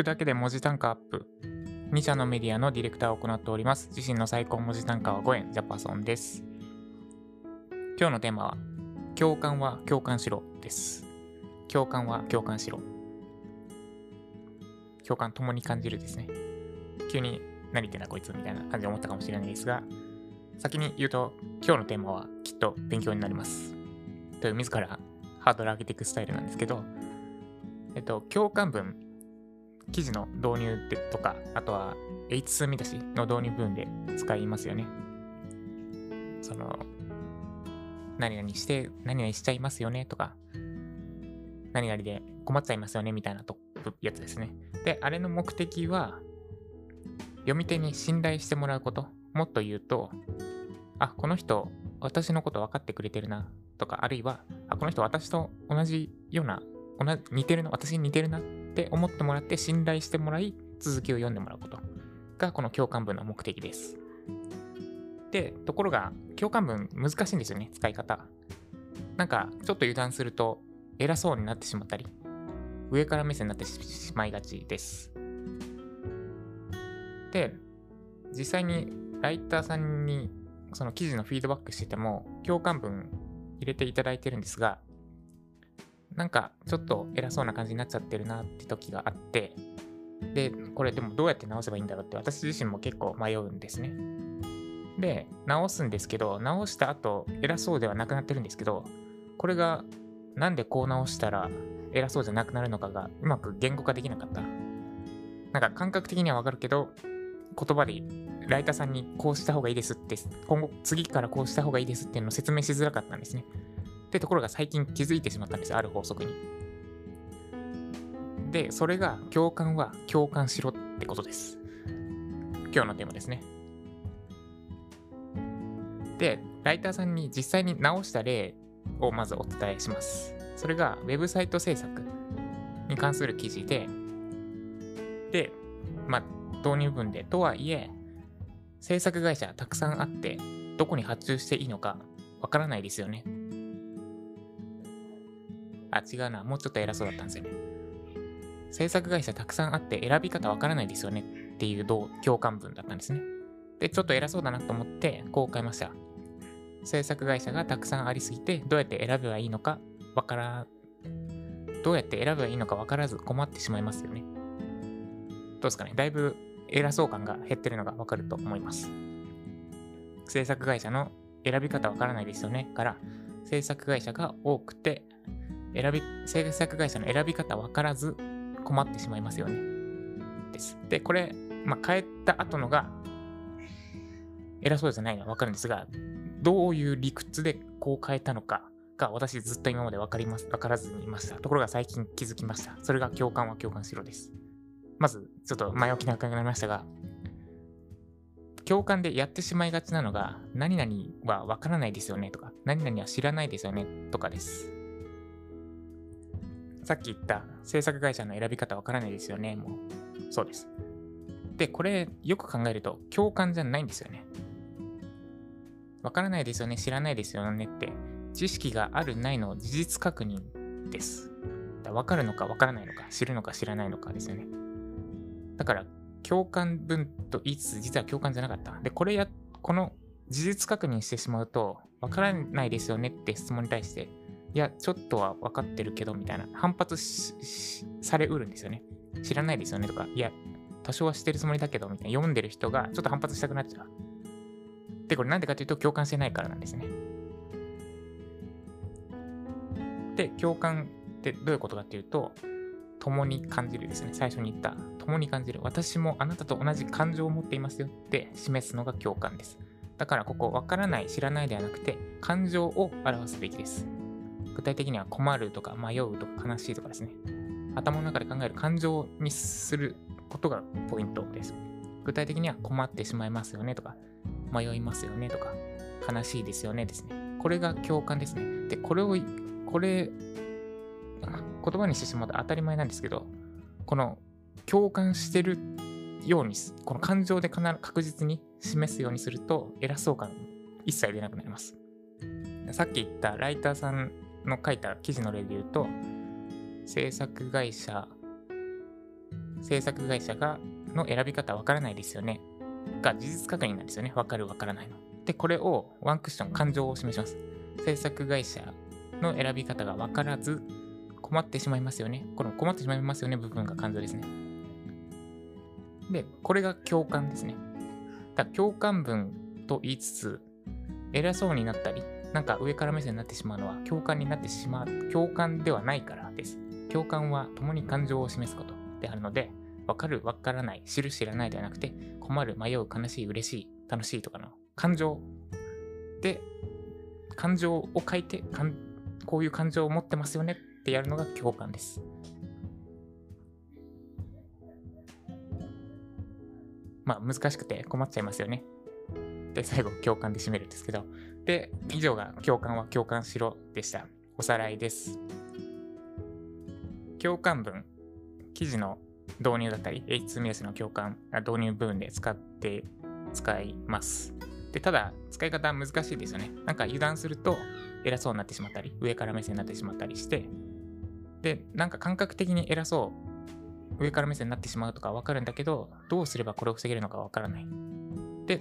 くだけで文字単価アップ。2社のメディアのディレクターを行っております。自身の最高文字単価は5円、ジャパソンです。今日のテーマは、共感は共感しろです。共感は共感しろ。共感共に感じるですね。急に何言ってんだこいつみたいな感じで思ったかもしれないですが、先に言うと、今日のテーマはきっと勉強になります。という自らハードル上げていくスタイルなんですけど、えっと、共感文、記事の導入でとか、あとは H2 見出しの導入文で使いますよね。その、何々して、何々しちゃいますよねとか、何々で困っちゃいますよねみたいなとやつですね。で、あれの目的は、読み手に信頼してもらうこと。もっと言うと、あ、この人、私のこと分かってくれてるな、とか、あるいは、あ、この人、私と同じような、同じ似てるな、私に似てるなって思ってもらって、信頼してもらい、続きを読んでもらうことが、この共感文の目的です。で、ところが、共感文難しいんですよね、使い方。なんか、ちょっと油断すると、偉そうになってしまったり、上から目線になってしまいがちです。で、実際にライターさんにその記事のフィードバックしてても共感文入れていただいてるんですが、なんかちょっと偉そうな感じになっちゃってるなって時があって、で、これでもどうやって直せばいいんだろうって私自身も結構迷うんですね。で、直すんですけど、直した後偉そうではなくなってるんですけど、これがなんでこう直したら偉そうじゃなくなるのかがうまく言語化できなかった。なんか感覚的にはわかるけど、言葉でライターさんにこうした方がいいですって、今後次からこうした方がいいですっていうのを説明しづらかったんですね。ってところが最近気づいてしまったんですよ、ある法則に。で、それが共感は共感しろってことです。今日のテーマですね。で、ライターさんに実際に直した例をまずお伝えします。それがウェブサイト制作に関する記事で、で、まあ、導入文で、とはいえ、制作会社たくさんあって、どこに発注していいのかわからないですよね。あ、違うな。もうちょっと偉そうだったんですよね。制作会社たくさんあって選び方わからないですよねっていう共感文だったんですね。で、ちょっと偉そうだなと思って、こう変えました。制作会社がたくさんありすぎて、どうやって選べばいいのかわから、どうやって選べばいいのかわからず困ってしまいますよね。どうですかねだいぶ偉そう感が減ってるのがわかると思います。制作会社の選び方わからないですよねから、制作会社が多くて、選び、制作会社の選び方わからず困ってしまいますよね。です。で、これ、まあ、変えた後のが、偉そうじゃないのはわかるんですが、どういう理屈でこう変えたのかが私ずっと今までわかります、わからずにいました。ところが最近気づきました。それが共感は共感しろです。まず、ちょっと前置き長くなりましたが、共感でやってしまいがちなのが、何々はわからないですよねとか、何々は知らないですよねとかです。さっき言った制作会社の選び方わからないですよね。もう、そうです。で、これよく考えると共感じゃないんですよね。わからないですよね、知らないですよねって、知識があるないの事実確認です。わかるのかわからないのか、知るのか知らないのかですよね。だから、共感文と言いつつ、実は共感じゃなかった。で、これや、この事実確認してしまうと、わからないですよねって質問に対して、いや、ちょっとは分かってるけど、みたいな、反発されうるんですよね。知らないですよねとか、いや、多少は知ってるつもりだけど、みたいな、読んでる人がちょっと反発したくなっちゃう。で、これなんでかというと、共感してないからなんですね。で、共感ってどういうことかっていうと、共に感じるですね。最初に言った、共に感じる。私もあなたと同じ感情を持っていますよって示すのが共感です。だからここ、わからない、知らないではなくて、感情を表すべきです。具体的には困るとか迷うとか悲しいとかですね。頭の中で考える感情にすることがポイントです。具体的には困ってしまいますよねとか、迷いますよねとか、悲しいですよねですね。これが共感ですね。で、これを、これ、言葉にしてしまうと当たり前なんですけど、この共感してるように、この感情で必ず確実に示すようにすると、偉そう感一切出なくなります。さっき言ったライターさんの書いた記事の例で言うと、制作会社制作会社がの選び方わからないですよね。が事実確認なんですよね。わかるわからないの。で、これをワンクッション感情を示します。制作会社の選び方がわからず困ってしまいますよね。この困ってしまいますよね部分が感情ですね。で、これが共感ですね。だ共感文と言いつつ、偉そうになったり、なんか上から目線になってしまうのは共感になってしまう、共感ではないからです。共感は共に感情を示すことであるので、わかる、わからない、知る、知らないではなくて、困る、迷う、悲しい、嬉しい、楽しいとかの感情で、感情を書いて、こういう感情を持ってますよねってやるのが共感です。まあ難しくて困っちゃいますよね。で、最後共感で締めるんですけど。で、以上が共感は共感しろでした。おさらいです。共感文、記事の導入だったり、H2MS の共感、導入部分で使って、使います。で、ただ、使い方難しいですよね。なんか油断すると偉そうになってしまったり、上から目線になってしまったりして、で、なんか感覚的に偉そう、上から目線になってしまうとかわかるんだけど、どうすればこれを防げるのかわからない。で、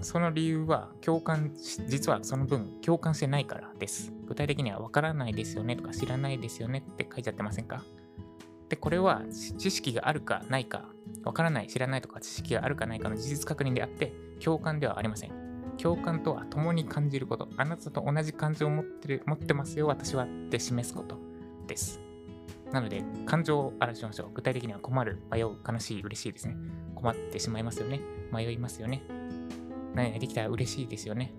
その理由は共感実はその分共感してないからです。具体的にはわからないですよねとか知らないですよねって書いちゃってませんか？で、これは知識があるかないか、わからない、知らないとか知識があるかないかの事実確認であって、共感ではありません。共感とは共に感じること。あなたと同じ感情を持ってる持ってますよ、私はって示すことです。なので、感情を表しましょう。具体的には困る、迷う、悲しい、嬉しいですね。困ってしまいますよね。迷いますよね。何できたら嬉しいですよね。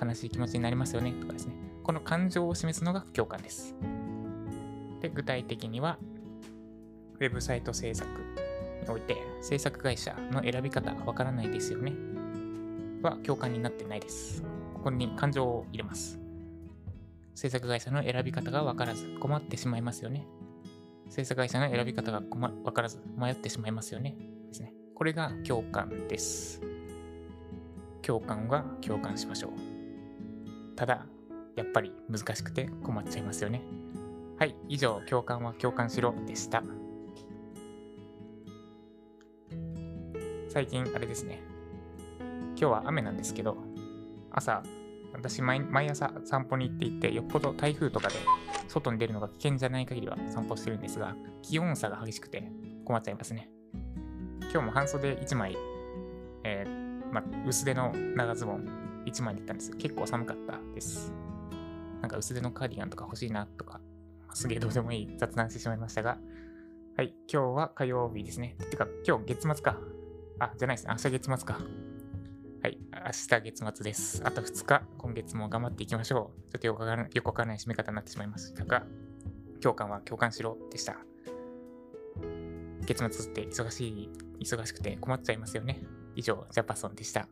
悲しい気持ちになりますよね。とかですね。この感情を示すのが共感です。で、具体的には、ウェブサイト制作において、制作会社の選び方わからないですよね。は共感になってないです。ここに感情を入れます。制作会社の選び方がわからず困ってしまいますよね。制作会社の選び方がわからず迷ってしまいますよね。ですね。これが共感です。共感は共感しましょう。ただ、やっぱり難しくて困っちゃいますよね。はい、以上、共感は共感しろでした。最近、あれですね。今日は雨なんですけど、朝、私毎、毎朝散歩に行っていて、よっぽど台風とかで外に出るのが危険じゃない限りは散歩してるんですが、気温差が激しくて困っちゃいますね。今日も半袖1枚、えー、ま薄手の長ズボン1枚で行ったんです結構寒かったです。なんか薄手のカーディガンとか欲しいなとかすげえどうでもいい雑談してしまいましたが、はい、今日は火曜日ですね。てか、今日月末か。あ、じゃないですね。明日月末か。はい、明日月末です。あと2日、今月も頑張っていきましょう。ちょっとよくわからよくわからない締め方になってしまいましたが、共感は共感しろでした。月末って忙しい、忙しくて困っちゃいますよね。以上、ジャパソンでした。